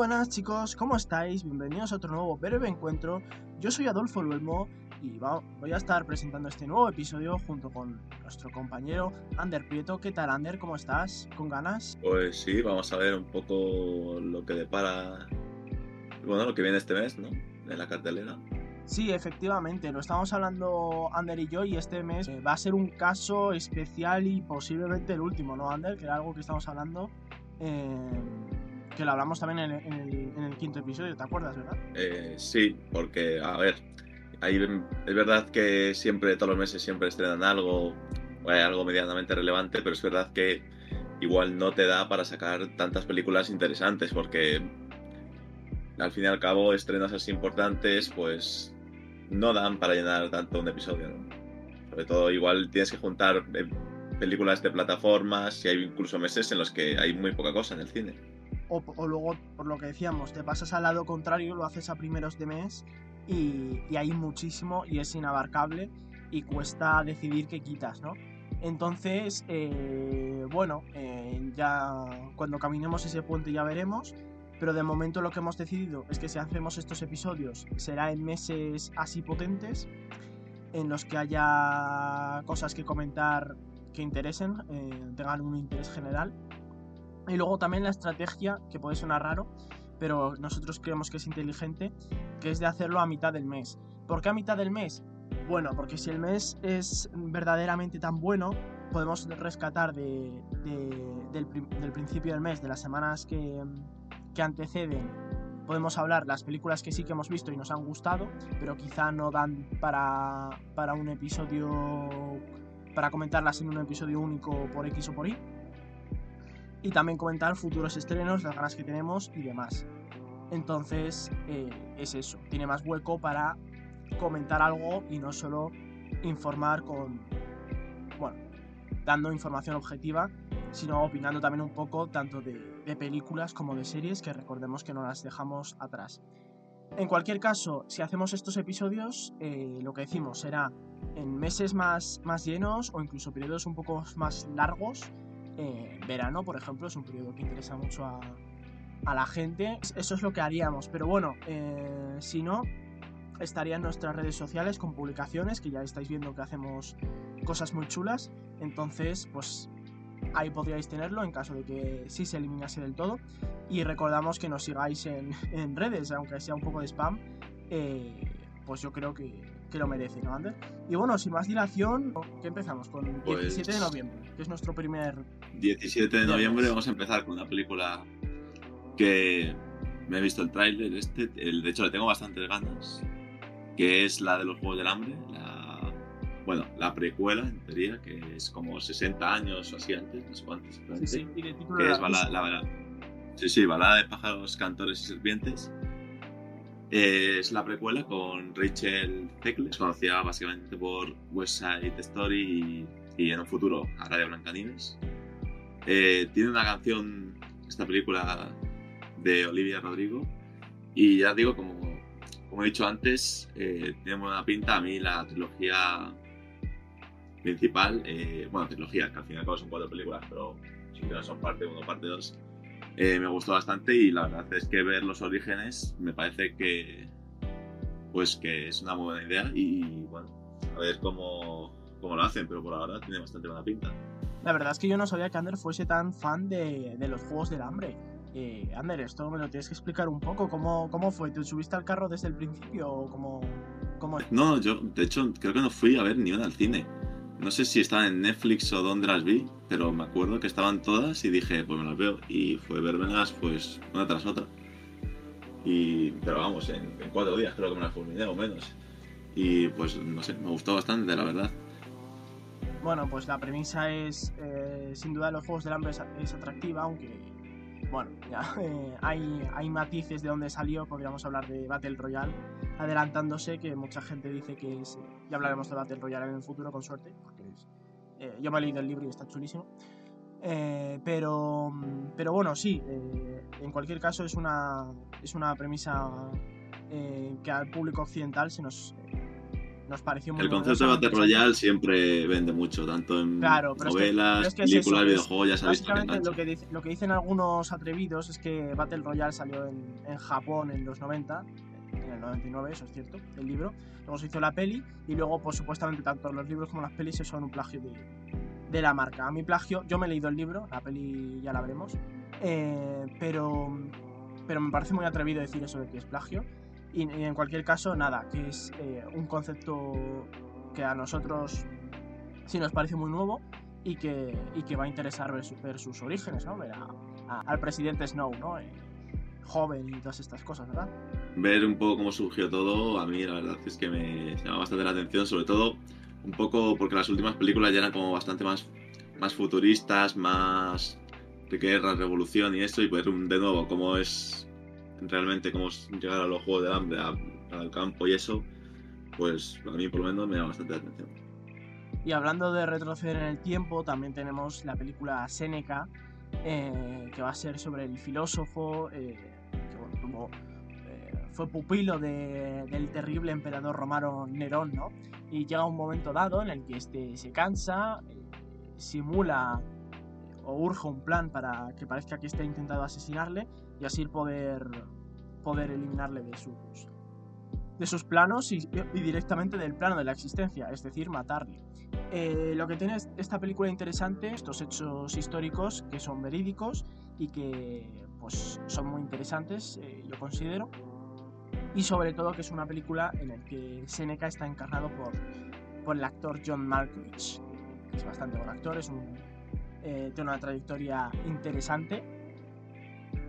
buenas chicos, ¿cómo estáis? Bienvenidos a otro nuevo breve encuentro. Yo soy Adolfo Luelmo y voy a estar presentando este nuevo episodio junto con nuestro compañero Ander Prieto. ¿Qué tal Ander? ¿Cómo estás? ¿Con ganas? Pues sí, vamos a ver un poco lo que depara, bueno, lo que viene este mes, ¿no? En la cartelera. Sí, efectivamente, lo estamos hablando Ander y yo y este mes eh, va a ser un caso especial y posiblemente el último, ¿no, Ander? Que era algo que estamos hablando. Eh, que lo hablamos también en, el, quinto episodio, ¿te acuerdas, verdad? Eh, sí, porque, a ver, ahí es verdad que siempre, todos los meses, siempre estrenan algo, algo medianamente relevante, pero es verdad que igual no te da para sacar tantas películas interesantes, porque al fin y al cabo, estrenos así importantes, pues no dan para llenar tanto un episodio, Sobre todo, igual tienes que juntar eh, películas de plataformas y hay incluso meses en los que hay muy poca cosa en el cine o, luego, por lo que decíamos, te pasas al lado contrario, lo haces a primeros de mes y, hay muchísimo y es inabarcable y cuesta decidir qué quitas, ¿no? Entonces, eh, bueno, eh, ya cuando caminemos ese puente ya veremos, pero de momento lo que hemos decidido es que si hacemos estos episodios será en meses así potentes, en los que haya cosas que comentar que interesen, eh, tengan un interés general y luego también la estrategia, que puede sonar raro, pero nosotros creemos que es inteligente, que es de hacerlo a mitad del mes. ¿Por qué a mitad del mes? Bueno, porque si el mes es verdaderamente tan bueno, podemos rescatar de, del, principio del mes, de las semanas que, que anteceden, podemos hablar las películas que sí que hemos visto y nos han gustado, pero quizá no dan para, para un episodio, para comentarlas en un episodio único por X o por Y y también comentar futuros estrenos, las ganas que tenemos y demás. Entonces eh, es eso, tiene más hueco para comentar algo y no solo informar con, bueno, dando información objetiva, sino opinando también un poco tanto de, películas como de series que recordemos que no las dejamos atrás. En cualquier caso, si hacemos estos episodios, eh, lo que decimos será en meses más, más llenos o incluso periodos un poco más largos eh, verano, por ejemplo, es un periodo que interesa mucho a, la gente. Eso es lo que haríamos, pero bueno, eh, si no, estaría en nuestras redes sociales con publicaciones, que ya estáis viendo que hacemos cosas muy chulas. Entonces, pues ahí podríais tenerlo en caso de que sí se eliminase del todo. Y recordamos que nos sigáis en, redes, aunque sea un poco de spam. Eh, pues yo creo que, que lo merece, ¿no, Ander? Y bueno, sin más dilación, ¿qué empezamos? Con 17 de pues noviembre, que es nuestro primer... 17 de noviembre vamos a empezar con una película que me he visto el tráiler este, el, de hecho le tengo bastantes ganas, que es la de los Juegos del Hambre, la, bueno, la precuela, en teoría, que es como 60 años o así antes, no sé cuántos Sí, sí, que es balada, la, sí, sí, balada de pájaros, cantores y serpientes es la precuela con Rachel Zegler, conocida básicamente por West Side Story y, en un futuro hará de Blancanieves. Eh, tiene una canción, esta película, de Olivia Rodrigo. Y ya digo, como, como he dicho antes, eh, tiene una pinta. A mí la trilogía principal, eh, bueno, trilogía, que al final son cuatro películas, pero si no son parte 1, parte 2 eh, me gustó bastante y la verdad es que ver los orígenes me parece que pues que es una muy buena idea y bueno, a ver cómo, cómo lo hacen, pero por ahora tiene bastante buena pinta. La verdad es que yo no sabía que Ander fuese tan fan de, de los Juegos del Hambre. Eh, Ander, esto me lo tienes que explicar un poco. ¿Cómo, ¿Cómo fue? ¿Te subiste al carro desde el principio o cómo, cómo... No, yo de hecho creo que no fui a ver ni una al cine. No sé si estaban en Netflix o dónde las vi, pero me acuerdo que estaban todas y dije, pues me las veo. Y fue verlas pues una tras otra. Y, pero vamos, en, cuatro días creo que me las fulminé o menos. Y pues no sé, me gustó bastante, la verdad. Bueno, pues la premisa es, eh, sin duda, los Juegos del Hambre es, atractiva, aunque, bueno, ya eh, hay, hay matices de dónde salió, podríamos hablar de Battle Royale adelantándose, que mucha gente dice que es, ya hablaremos de Battle Royale en el futuro con suerte, porque eh, yo me he leído el libro y está chulísimo. Eh, pero, pero bueno, sí, eh, en cualquier caso es una, es una premisa que al público occidental se nos, nos pareció muy El concepto de Battle Royale siempre vende mucho, tanto en novelas, películas, videojuegos, ya sabéis Básicamente lo que, lo que dicen algunos atrevidos es que Battle Royale salió en, en Japón en los 90 en el 99, eso es cierto, el libro. Luego se hizo la peli y luego, pues supuestamente, tanto los libros como las pelis son un plagio de, de la marca. A mi plagio, yo me he leído el libro, la peli ya la veremos, eh, pero, pero me parece muy atrevido decir eso de que es plagio. Y, en cualquier caso, nada, que es eh, un concepto que a nosotros sí nos parece muy nuevo y que, y que va a interesar ver, sus orígenes, ¿no? Ver al presidente Snow, ¿no? Eh, joven y todas estas cosas, ¿verdad? Ver un poco cómo surgió todo, a mí la verdad es que me llama bastante la atención, sobre todo un poco porque las últimas películas ya eran como bastante más, más futuristas, más de guerra, revolución y esto, y ver de nuevo cómo es realmente cómo llegar a los juegos de hambre, al campo y eso, pues a mí por lo menos me llama bastante la atención. Y hablando de retroceder en el tiempo, también tenemos la película Seneca, eh, que va a ser sobre el filósofo eh, eh, fue pupilo del terrible emperador romano Nerón, ¿no? Y llega un momento dado en el que este se cansa, simula o urge un plan para que parezca que esté intentando asesinarle y así poder, poder eliminarle de sus, de sus planos y, directamente del plano de la existencia, es decir, matarle. Eh, lo que tiene esta película interesante, estos hechos históricos que son verídicos y que pues, son muy interesantes, eh, yo considero. Y sobre todo que es una película en la que Seneca está encarnado por, por el actor John Malkovich, que es bastante buen actor, es un, eh, tiene una trayectoria interesante.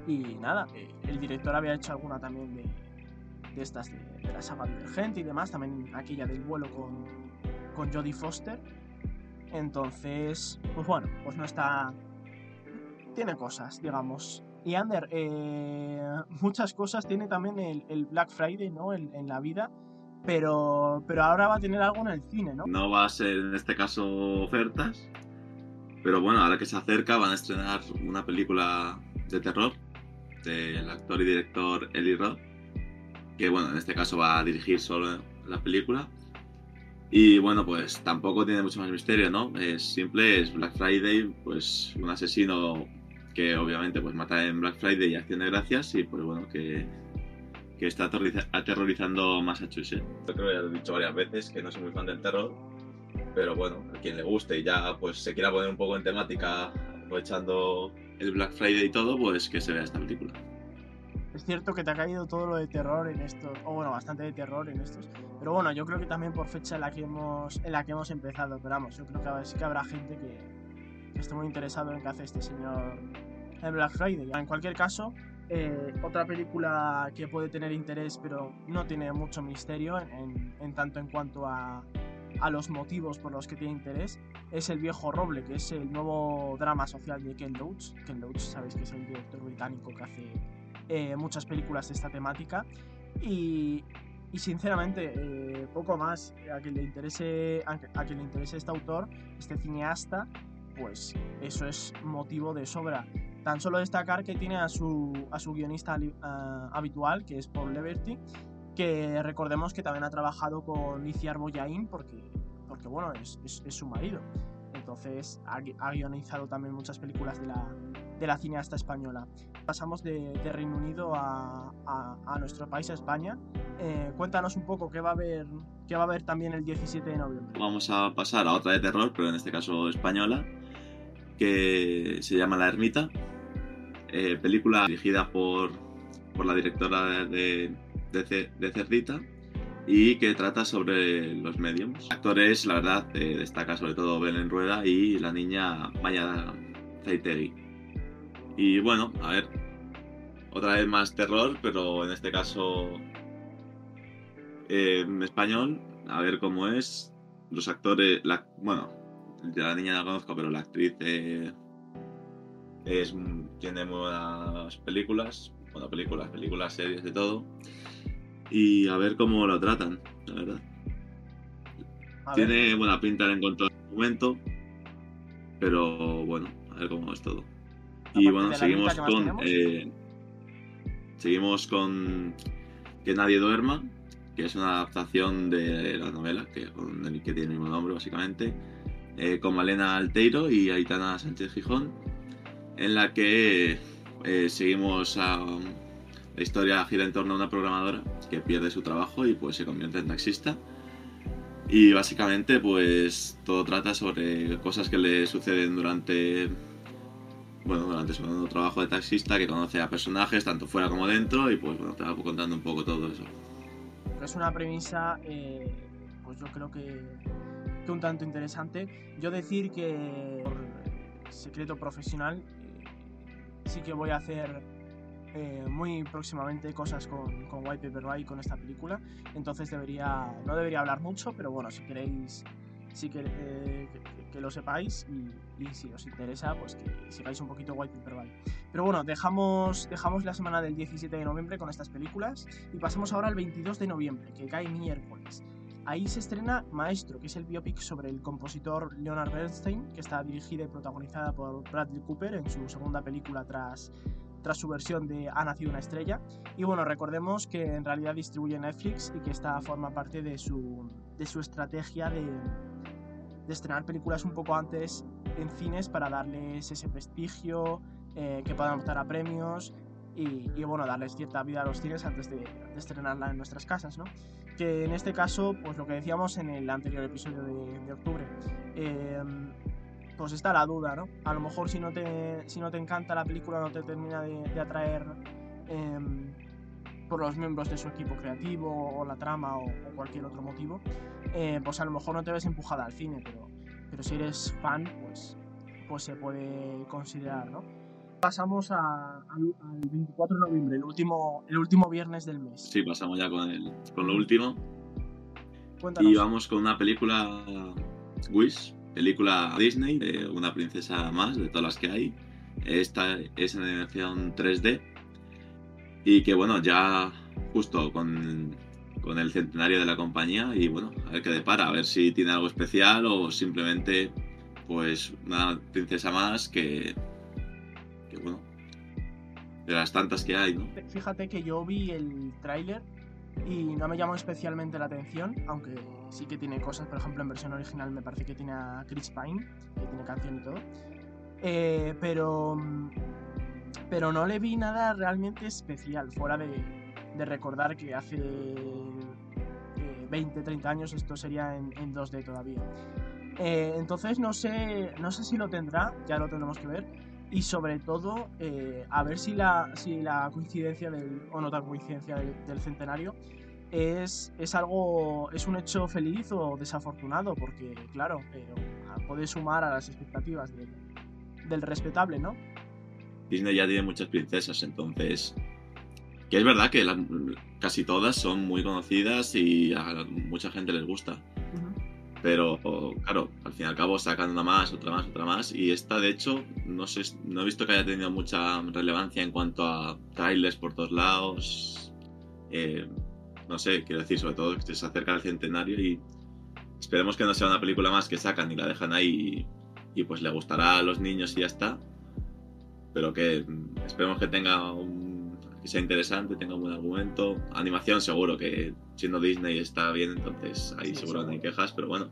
Y nada, el director había hecho alguna también de, de estas de, la saga Divergente y demás, también aquella del vuelo con, con Jodie Foster. Entonces, pues bueno, pues no está. Tiene cosas, digamos. Y Ander, eh, muchas cosas tiene también el, Black Friday, ¿no? En, en, la vida. Pero, pero ahora va a tener algo en el cine, ¿no? No va a ser en este caso ofertas. Pero bueno, ahora que se acerca van a estrenar una película de terror del actor y director Eli Roth. Que bueno, en este caso va a dirigir solo la película. Y bueno, pues tampoco tiene mucho más misterio, ¿no? Es simple, es Black Friday, pues un asesino que obviamente pues mata en Black Friday y acción de gracias y pues bueno, que, que está aterrorizando Massachusetts. Yo creo que ya lo he dicho varias veces que no soy muy fan del terror, pero bueno, a quien le guste y ya pues se quiera poner un poco en temática aprovechando el Black Friday y todo, pues que se vea esta película. Es cierto que te ha caído todo lo de terror en estos, o bueno, bastante de terror en estos. Pero bueno, yo creo que también por fecha en la que hemos, en la que hemos empezado. Pero vamos, yo creo que sí que habrá gente que, que esté muy interesado en qué hace este señor en Black Friday. En cualquier caso, eh, otra película que puede tener interés, pero no tiene mucho misterio en, en tanto en cuanto a, a los motivos por los que tiene interés, es El viejo roble, que es el nuevo drama social de Ken Loach. Ken Loach, sabéis que es el director británico que hace eh, muchas películas de esta temática. Y, y sinceramente eh, poco más. A que le interese a, que le interese este autor este cineasta pues eso es motivo de sobra. Tan solo destacar que tiene a su, a su guionista habitual que es Paul Leverty que recordemos que también ha trabajado con Iciar Boyain porque, porque bueno es, es, su marido entonces ha, ha guionizado también muchas películas de la, de la cineasta española. Pasamos de, Reino Unido a, nuestro país, a España. Eh, cuéntanos un poco qué va, a haber, qué va a haber también el 17 de noviembre. Vamos a pasar a otra de terror, pero en este caso española, que se llama La Ermita. Eh, película dirigida por, por la directora de, de, Cerdita y que trata sobre los mediums. Actores, la verdad, eh, destaca sobre todo Belén Rueda y la niña Maya Zaitegui. Y bueno, a ver, otra vez más terror, pero en este caso eh, en español, a ver cómo es. Los actores, la, bueno, la niña la conozco, pero la actriz eh, es, tiene buenas películas, bueno, películas, películas, series, de todo. Y a ver cómo lo tratan, la verdad. tiene buena pinta en cuanto al momento, pero bueno, a ver cómo es todo. Y bueno, seguimos con. Eh, seguimos con Que nadie duerma. que es una adaptación de la novela, que, que tiene el mismo nombre básicamente, eh, con Malena Alteiro y Aitana Sánchez Gijón, en la que eh, seguimos a... La historia gira en torno a una programadora que pierde su trabajo y pues se convierte en taxista. Y básicamente pues todo trata sobre cosas que le suceden durante bueno, durante su trabajo de taxista, que conoce a personajes tanto fuera como dentro, y pues bueno, te va contando un poco todo eso. Es una premisa, eh, pues yo creo que, que, un tanto interesante. Yo decir que por secreto profesional eh, sí que voy a hacer eh, muy próximamente cosas con, con White Paper Bye con esta película, entonces debería, no debería hablar mucho, pero bueno, si queréis sí que, eh, que, lo sepáis y, si os interesa, pues que sigáis un poquito White Paper Bye. Pero bueno, dejamos, dejamos la semana del 17 de noviembre con estas películas y pasamos ahora al 22 de noviembre, que cae miércoles. Ahí se estrena Maestro, que es el biopic sobre el compositor Leonard Bernstein, que está dirigida y protagonizada por Bradley Cooper en su segunda película tras tras su versión de Ha nacido una estrella. Y bueno, recordemos que en realidad distribuye Netflix y que esta forma parte de su, de su estrategia de, de estrenar películas un poco antes en cines para darles ese prestigio, eh, que puedan optar a premios y, bueno, darles cierta vida a los cines antes de, estrenarla en nuestras casas, ¿no? Que en este caso, pues lo que decíamos en el anterior episodio de, octubre, eh, pues está la duda, ¿no? A lo mejor si no te, si no te encanta la película, no te termina de, atraer em, por los miembros de su equipo creativo o la trama o, cualquier otro motivo, eh, pues a lo mejor no te ves empujada al cine, pero, pero si eres fan, pues, pues se puede considerar, ¿no? Pasamos al 24 de noviembre, el último, el último viernes del mes. Sí, pasamos ya con, el, con lo último. Y vamos con una película Wish, película Disney, una princesa más de todas las que hay. Esta es en animación 3D y que bueno, ya justo con, con, el centenario de la compañía y bueno, a ver qué depara, a ver si tiene algo especial o simplemente pues una princesa más que, que bueno, de las tantas que hay, ¿no? Fíjate que yo vi el tráiler y no me llamó especialmente la atención, aunque sí que tiene cosas, por ejemplo en versión original me parece que tiene a Chris Pine, que tiene canción y todo, eh, pero, pero no le vi nada realmente especial, fuera de, recordar que hace 20, eh, 30 años esto sería en, 2D todavía. Eh, entonces no sé, no sé si lo tendrá, ya lo tendremos que ver. Y sobre todo, a ver si la, si la coincidencia del, o no tan coincidencia del centenario es, es, algo, es un hecho feliz o desafortunado, porque claro, pero puede sumar a las expectativas del, respetable, ¿no? Disney ya tiene muchas princesas, entonces... Que es verdad que casi todas son muy conocidas y a mucha gente les gusta. Pero, claro, al fin y al cabo sacan una más, otra más, otra más. Y esta, de hecho, no, sé, no he visto que haya tenido mucha relevancia en cuanto a trailers por todos lados. Eh, no sé, quiero decir, sobre todo que se acerca al centenario y esperemos que no sea una película más que sacan y la dejan ahí y, pues le gustará a los niños y ya está. Pero que esperemos que tenga un, que sea interesante, tenga un buen argumento. Animación seguro que siendo Disney está bien, entonces ahí seguro no hay quejas, pero bueno.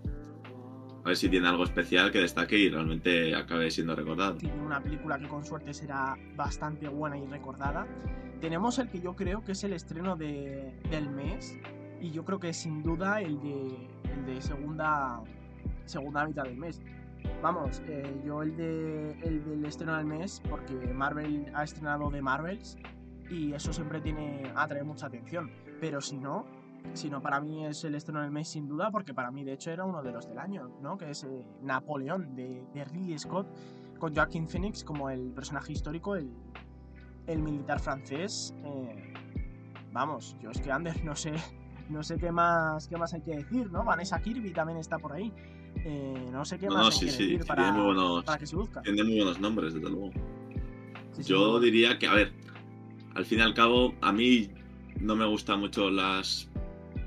A ver si tiene algo especial que destaque y realmente acabe siendo recordado. Una película que con suerte será bastante buena y recordada tenemos el que yo creo que es el estreno de, del mes y yo creo que sin duda el de, el de segunda, segunda mitad del mes. Vamos, eh, yo el, de, el del estreno del mes, porque Marvel ha estrenado de Marvels y eso siempre tiene atrae mucha atención. Pero si no, si no, para mí es el estreno del mes sin duda, porque para mí de hecho era uno de los del año, ¿no? Que es eh, Napoleón de, de Ridley Scott, con Joaquin Phoenix como el personaje histórico, el, el militar francés, eh, vamos, yo es que Anders no sé, no sé qué más, qué más hay que decir, ¿no? Vanessa Kirby también está por ahí. Eh, no sé qué más hay que decir para, que se busca. Tiene muy buenos nombres, desde luego. yo diría que, a ver, al fin y al cabo, a mí no me gustan mucho las,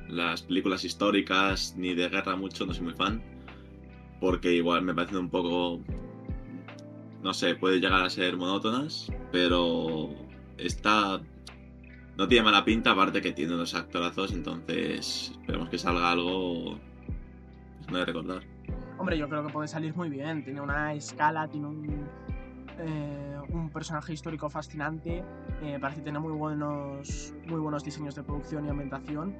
las películas históricas ni de guerra mucho, no soy muy fan. Porque igual me parecen un poco no sé, puede llegar a ser monótonas, pero está, no tiene mala pinta, aparte que tiene unos actorazos, entonces esperemos que salga algo no de recordar. Hombre, yo creo que puede salir muy bien. Tiene una escala, tiene un, eh, un personaje histórico fascinante. Eh, parece tener muy buenos, muy buenos diseños de producción y ambientación.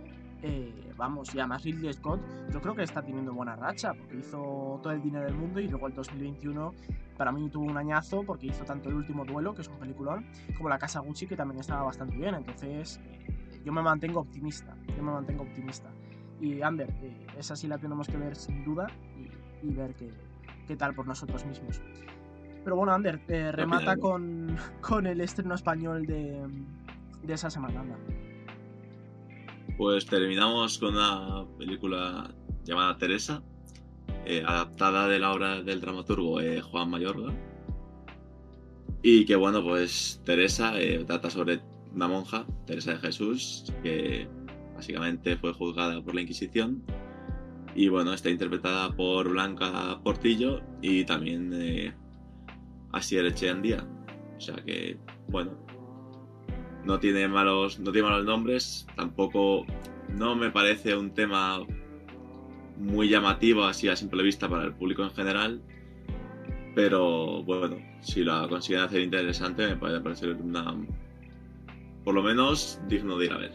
Eh, vamos, y además Ridley Scott, yo creo que está teniendo buena racha, porque hizo todo el dinero del mundo y luego el 2021 para mí tuvo un añazo, porque hizo tanto El último duelo, que es un peliculón, como La Casa Gucci, que también estaba bastante bien. Entonces, yo me mantengo optimista, yo me mantengo optimista. Y Ander, eh, esa sí la tenemos que ver sin duda y, ver qué, qué, tal por nosotros mismos. Pero bueno, Ander, eh, remata con, con, el estreno español de, de esa semana. Pues terminamos con una película llamada Teresa, eh, adaptada de la obra del dramaturgo eh, Juan Mayorga. Y que bueno, pues Teresa trata sobre una monja, Teresa de Jesús, que básicamente fue juzgada por la Inquisición. Y bueno, está interpretada por Blanca Portillo y también eh, Asier Echeandía. O sea que, bueno, no tiene malos, no tiene malos nombres. Tampoco no me parece un tema muy llamativo así a simple vista para el público en general. Pero bueno, si la consiguen hacer interesante, me parece parecer una. Por lo menos digno de ir a ver.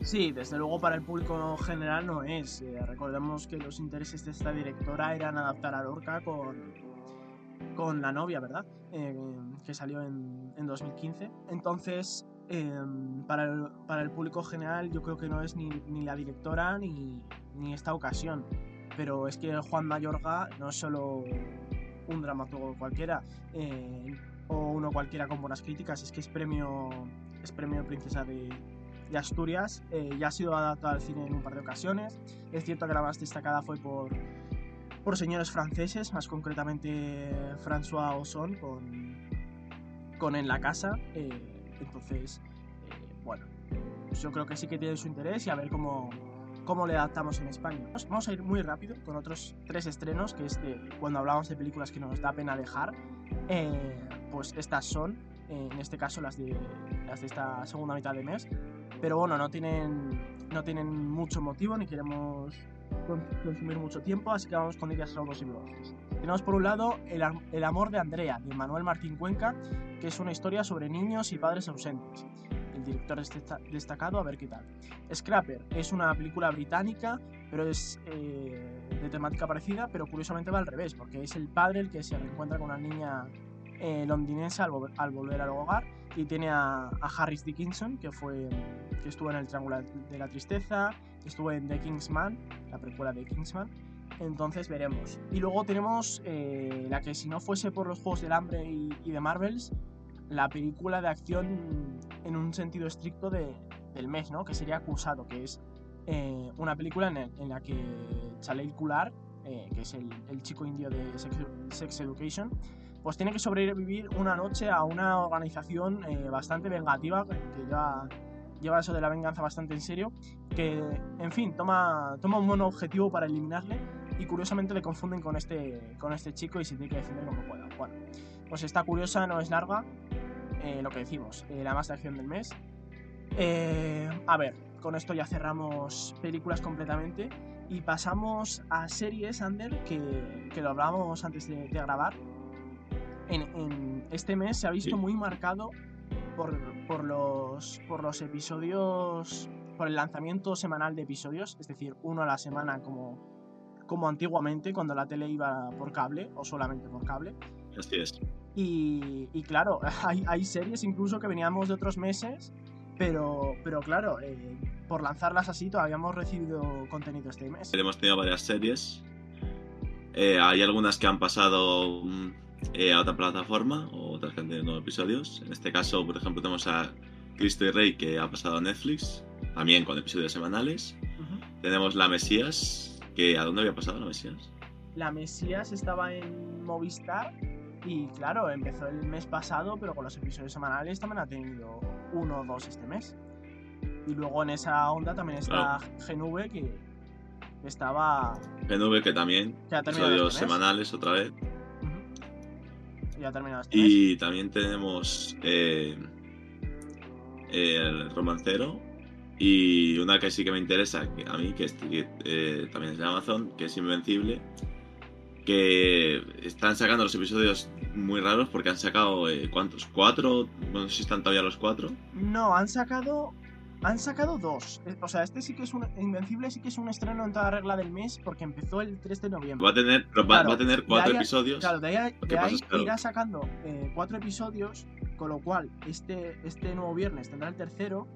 Sí, desde luego para el público general no es. Eh, recordemos que los intereses de esta directora eran adaptar a Lorca con, con La novia, ¿verdad? Eh, que salió en, en, 2015. Entonces, em, para, el, para, el, público general yo creo que no es ni, ni la directora ni, ni, esta ocasión. Pero es que Juan Mayorga no es solo un dramaturgo cualquiera eh, o uno cualquiera con buenas críticas, es que es premio, es premio Princesa de de Asturias. Eh, ya ha sido adaptado al cine en un par de ocasiones. Es cierto que la más destacada fue por, por señores franceses, más concretamente François Ozon con, con En la casa. Eh, entonces, eh, bueno, yo creo que sí que tiene su interés y a ver cómo, cómo le adaptamos en España. Vamos a ir muy rápido con otros tres estrenos, que es cuando hablamos de películas que nos da pena dejar, pues estas son, en este caso las de, las de esta segunda mitad de mes pero bueno, no tienen, no tienen mucho motivo ni queremos consumir mucho tiempo, así que vamos con ellas saudos y velozes. Tenemos por un lado el, el, amor de Andrea, de Manuel Martín Cuenca, que es una historia sobre niños y padres ausentes. El director es destacado, a ver qué tal. Scrapper es una película británica, pero es eh, de temática parecida, pero curiosamente va al revés, porque es el padre el que se reencuentra con una niña eh, londinense al, al, volver al hogar y tiene a, a Harris Dickinson, que fue que estuvo en El Triángulo de la Tristeza, estuvo en The Kingsman, la precuela de Kingsman. Entonces veremos. Y luego tenemos eh, la que si no fuese por los Juegos del Hambre y, de Marvels, la película de acción en un sentido estricto de, del mes, ¿no? Que sería Acusado, que es eh, una película en, la que Chaley Kular, eh, que es el, el, chico indio de Sex Education, pues tiene que sobrevivir una noche a una organización eh, bastante vengativa que lleva, lleva, eso de la venganza bastante en serio, que en fin toma, toma un buen objetivo para eliminarle y curiosamente le confunden con este, con este chico y se tiene que defender como pueda. Bueno, pues está curiosa, no es larga, eh, lo que decimos, eh, la más de acción del mes. a ver, con esto ya cerramos películas completamente y pasamos a series, Under, que, que lo hablábamos antes de, de grabar en, este mes se ha visto muy marcado por, por, los, por los episodios, por el lanzamiento semanal de episodios, es decir, uno a la semana como, como antiguamente, cuando la tele iba por cable o solamente por cable. Así es. Y, y claro, hay, hay, series incluso que veníamos de otros meses, pero, pero claro, eh, por lanzarlas así todavía hemos recibido contenido este mes. Hemos tenido varias series. Eh, hay algunas que han pasado eh, a otra plataforma o otras que han tenido episodios. En este caso, por ejemplo, tenemos a Cristo y Rey que ha pasado a Netflix, también con episodios semanales. Tenemos La Mesías, que ¿a dónde había pasado La Mesías? La Mesías estaba en Movistar y claro, empezó el mes pasado, pero con los episodios semanales también ha tenido uno o dos este mes. Y luego en esa onda también está GNV que estaba... GNV que también, episodios este semanales otra vez. Ya Y también tenemos eh, el romancero. Y una que sí que me interesa que a mí, que, es, eh, también es de Amazon, que es Invencible. Que están sacando los episodios muy raros porque han sacado, eh, ¿cuántos? ¿Cuatro? No sé si están todavía los cuatro. No, han sacado han sacado dos. Eh, o sea, este sí que es un. Invencible sí que es un estreno en toda regla del mes porque empezó el 3 de noviembre. Va a tener, va, a tener cuatro episodios. Claro, de ahí, irá sacando eh, cuatro episodios, con lo cual este, este nuevo viernes tendrá el tercero.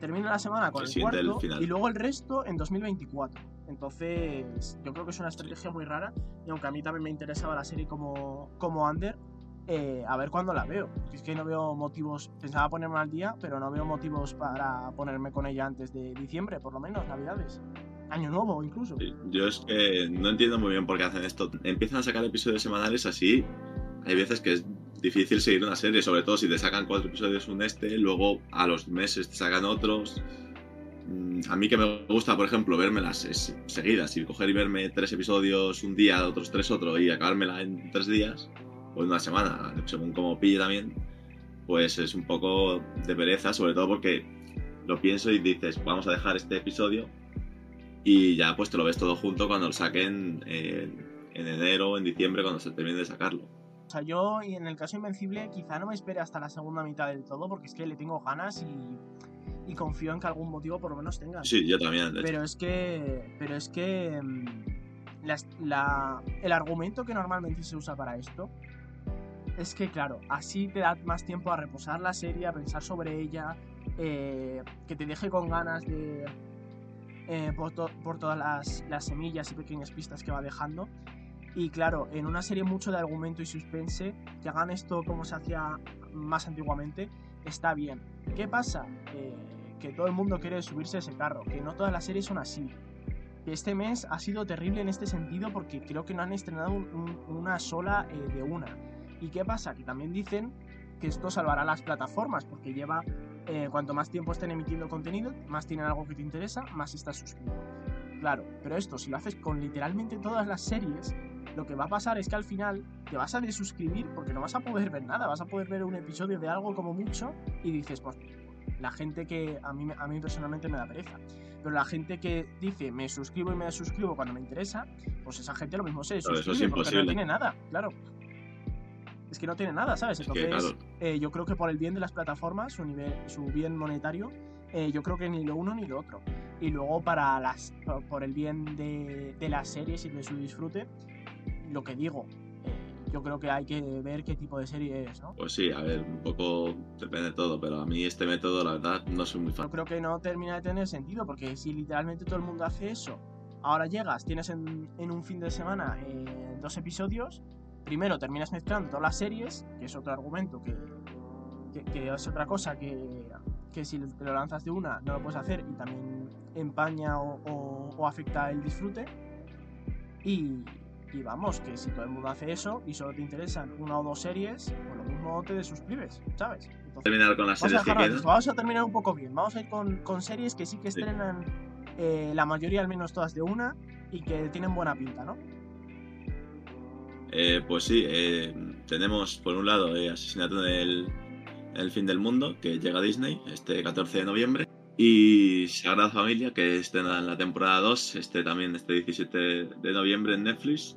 Termina la semana con el, cuarto y luego el resto en 2024. Entonces, yo creo que es una estrategia muy rara. Y aunque a mí también me interesaba la serie como, como Under, eh, a ver cuándo la veo. Es que no veo motivos, pensaba ponerme al día, pero no veo motivos para ponerme con ella antes de diciembre, por lo menos, navidades. Año nuevo incluso. yo es que no entiendo muy bien por qué hacen esto. Empiezan a sacar episodios semanales así. Hay veces que es difícil seguir una serie, sobre todo si te sacan cuatro episodios un este, luego a los meses te sacan otros. Mm, a mí que me gusta, por ejemplo, vérmelas seguidas y coger y verme tres episodios un día, otros tres otro y acabármela en tres días o en una semana, según como pille también, pues es un poco de pereza, sobre todo porque lo pienso y dices, vamos a dejar este episodio y ya pues te lo ves todo junto cuando lo saquen en, enero o en diciembre cuando se termine de sacarlo. O sea, yo y en el caso Invencible quizá no me espere hasta la segunda mitad del todo porque es que le tengo ganas y, y confío en que algún motivo por lo menos tenga. Sí, yo también. Pero es que, pero es que mm, la, el argumento que normalmente se usa para esto es que, claro, así te da más tiempo a reposar la serie, a pensar sobre ella, eh, que te deje con ganas de. Eh, por, todas las, semillas y pequeñas pistas que va dejando. Y claro, en una serie mucho de argumento y suspense, que hagan esto como se hacía más antiguamente, está bien. ¿Qué pasa? Eh, que todo el mundo quiere subirse a ese carro, que no todas las series son así. Este mes ha sido terrible en este sentido porque creo que no han estrenado una sola de una. ¿Y qué pasa? Que también dicen que esto salvará las plataformas, porque lleva, eh, cuanto más tiempo estén emitiendo contenido, más tienen algo que te interesa, más estás suscrito. Claro, pero esto, si lo haces con literalmente todas las series, lo que va a pasar es que al final te vas a desuscribir porque no vas a poder ver nada, vas a poder ver un episodio de algo como mucho y dices, pues la gente que a mí, a mí personalmente me da pereza. Pero la gente que dice me suscribo y me desuscribo cuando me interesa, pues esa gente lo mismo se suscribe porque no tiene nada, claro es que no tiene nada, ¿sabes? Entonces, eh, yo creo que por el bien de las plataformas, su, nivel, su bien monetario, eh, yo creo que ni lo uno ni lo otro. Y luego para las, por el bien de, de las series y de su disfrute, lo que digo, eh, yo creo que hay que ver qué tipo de serie es, ¿no? Pues sí, a ver, un poco depende de todo, pero a mí este método, la verdad, no soy muy fan. Yo creo que no termina de tener sentido, porque si literalmente todo el mundo hace eso, ahora llegas, tienes en, en un fin de semana dos episodios, primero terminas mezclando todas las series, que es otro argumento que, que, es otra cosa que, que, si te lo lanzas de una no lo puedes hacer y también empaña o, o, afecta el disfrute. Y, y, vamos, que si todo el mundo hace eso y solo te interesan una o dos series, pues lo mismo te desuscribes, ¿sabes? terminar con las series vamos a, vamos a terminar un poco bien. Vamos a ir con, con series que sí que estrenan eh, la mayoría, al menos todas de una, y que tienen buena pinta, ¿no? Eh, pues sí, eh, tenemos por un lado eh, Asesinato en el, fin del mundo, que llega a Disney este 14 de noviembre. Y Sagrada Familia, que estrena en la temporada 2, este también este 17 de noviembre en Netflix.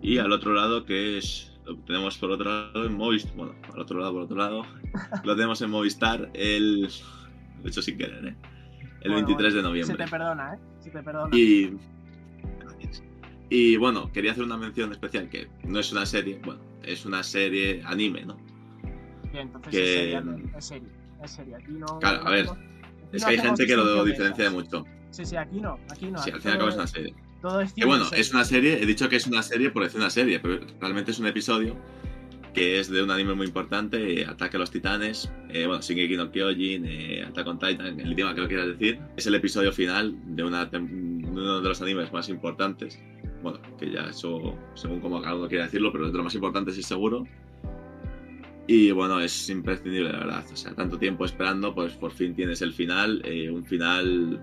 Y al otro lado, que es lo tenemos por otro lado en Movistar, bueno, al otro lado, por otro lado, lo tenemos en Movistar el, de hecho sin querer, ¿eh? el 23 de noviembre. Se te perdona, ¿eh? Se te perdona. Y y bueno, quería hacer una mención especial que no es una serie, bueno, es una serie anime, ¿no? entonces es, serie, es serie, es serie. Aquí no. Claro, a ver, es que hay gente que lo diferencia de mucho. Sí, sí, aquí no, aquí no. Sí, al fin y al cabo es una serie. Todo es que bueno, es una serie, he dicho que es una serie por decir una serie, pero realmente es un episodio que es de un anime muy importante, eh, Ataque a los Titanes, eh, bueno, Shingeki no Kyojin, eh, Attack on Titan, el idioma que lo quieras decir. Es el episodio final de, una, de uno de los animes más importantes bueno, que ya eso, según como cada uno quiera decirlo, pero es de lo más importante, sí seguro. Y bueno, es imprescindible, la verdad. O sea, tanto tiempo esperando, pues por fin tienes el final. Eh, un final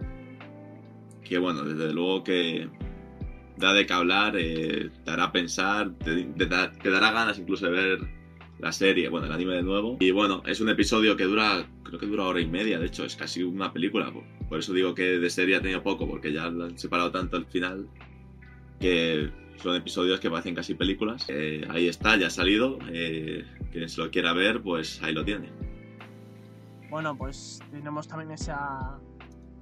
que, bueno, desde luego que da de qué hablar, eh, te hará pensar, te, dará ganas incluso de ver la serie, bueno, el anime de nuevo. Y bueno, es un episodio que dura, creo que dura hora y media, de hecho, es casi una película. Por eso digo que de serie ha tenido poco, porque ya lo han separado tanto al final que son episodios que parecen casi películas. Eh, ahí está, ya ha salido. Eh, quien se lo quiera ver, pues ahí lo tiene. Bueno, pues tenemos también esa,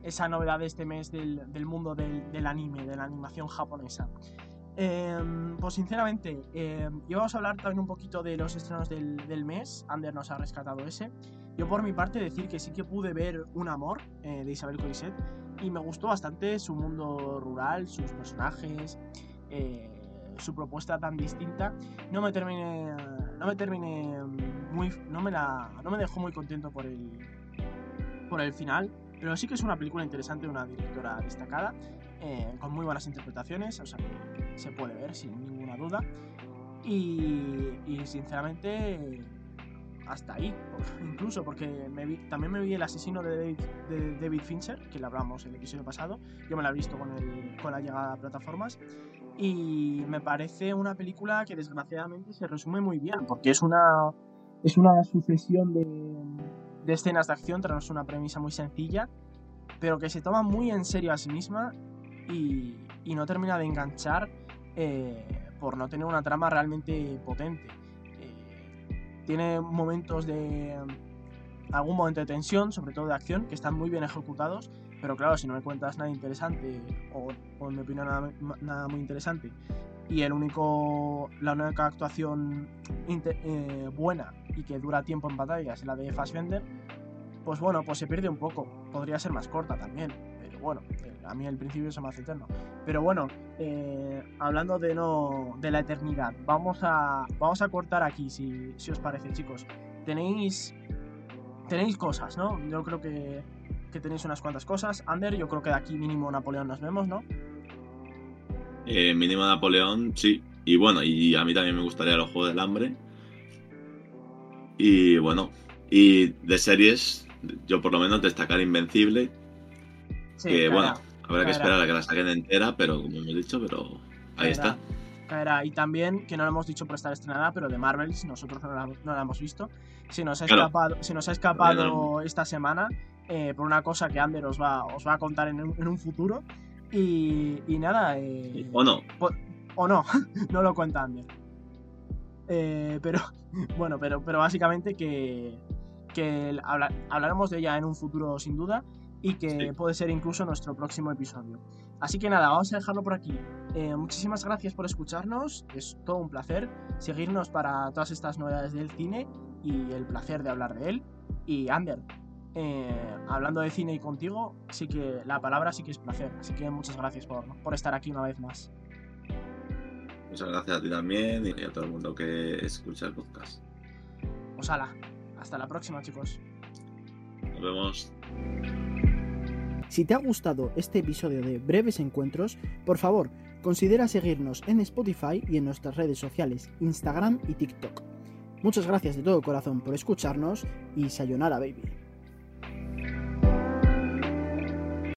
esa novedad de este mes del, del mundo del, del, anime, de la animación japonesa. Eh, pues sinceramente, eh, íbamos a hablar también un poquito de los estrenos del, del, mes. Ander nos ha rescatado ese. Yo por mi parte decir que sí que pude ver Un Amor eh, de Isabel Coiset y me gustó bastante su mundo rural, sus personajes, eh, su propuesta tan distinta. No me terminé, no me terminé muy, no me la, no me dejó muy contento por el, por el final, pero sí que es una película interesante, una directora destacada, eh, con muy buenas interpretaciones, o sea se puede ver sin ninguna duda. Y, y sinceramente, hasta ahí, incluso porque me vi, también me vi El asesino de David, de David Fincher, que le hablamos el episodio pasado, yo me la he visto con, el, con la llegada a plataformas, y me parece una película que desgraciadamente se resume muy bien, porque es una, es una sucesión de, de escenas de acción tras una premisa muy sencilla, pero que se toma muy en serio a sí misma y, y no termina de enganchar eh, por no tener una trama realmente potente. Eh, tiene momentos de... algún momento de tensión, sobre todo de acción, que están muy bien ejecutados, pero claro, si no me cuentas nada interesante, o, o en mi opinión nada, nada, muy interesante, y el único, la única actuación eh, buena y que dura tiempo en batalla es la de Fassbender, pues bueno, pues se pierde un poco. Podría ser más corta también, pero bueno, a mí al principio se me hace eterno. Pero bueno, eh, hablando de no de la eternidad, vamos a vamos a cortar aquí si, si os parece, chicos. Tenéis tenéis cosas, ¿no? Yo creo que, que tenéis unas cuantas cosas. Ander, yo creo que de aquí mínimo Napoleón nos vemos, ¿no? Eh, mínimo Napoleón, sí. Y bueno, y a mí también me gustaría los Juegos del Hambre. Y bueno, y de series, yo por lo menos destacar Invencible. Sí, que caerá, bueno, habrá caerá. que esperar a que la saquen entera, pero como hemos dicho, pero ahí caerá, está. Caerá. Y también, que no lo hemos dicho por estar estrenada, pero de Marvels, nosotros no la, no la hemos visto. Se nos ha claro. escapado, se nos ha escapado no. esta semana eh, por una cosa que Ander os va, os va a contar en un, en un futuro. Y, y nada. Eh, o no. O, o no, no lo cuenta Ander. Eh, pero bueno, pero, pero básicamente que, que habla, hablaremos de ella en un futuro sin duda y que sí. puede ser incluso nuestro próximo episodio. Así que nada, vamos a dejarlo por aquí. Eh, muchísimas gracias por escucharnos, es todo un placer seguirnos para todas estas novedades del cine y el placer de hablar de él. Y Ander, eh, hablando de cine y contigo, sí que la palabra sí que es placer. Así que muchas gracias por, por estar aquí una vez más. Muchas gracias a ti también y a todo el mundo que escucha el podcast. Pues ala, hasta la próxima chicos. Nos vemos. Si te ha gustado este episodio de Breves Encuentros, por favor, considera seguirnos en Spotify y en nuestras redes sociales, Instagram y TikTok. Muchas gracias de todo corazón por escucharnos y sayonara baby.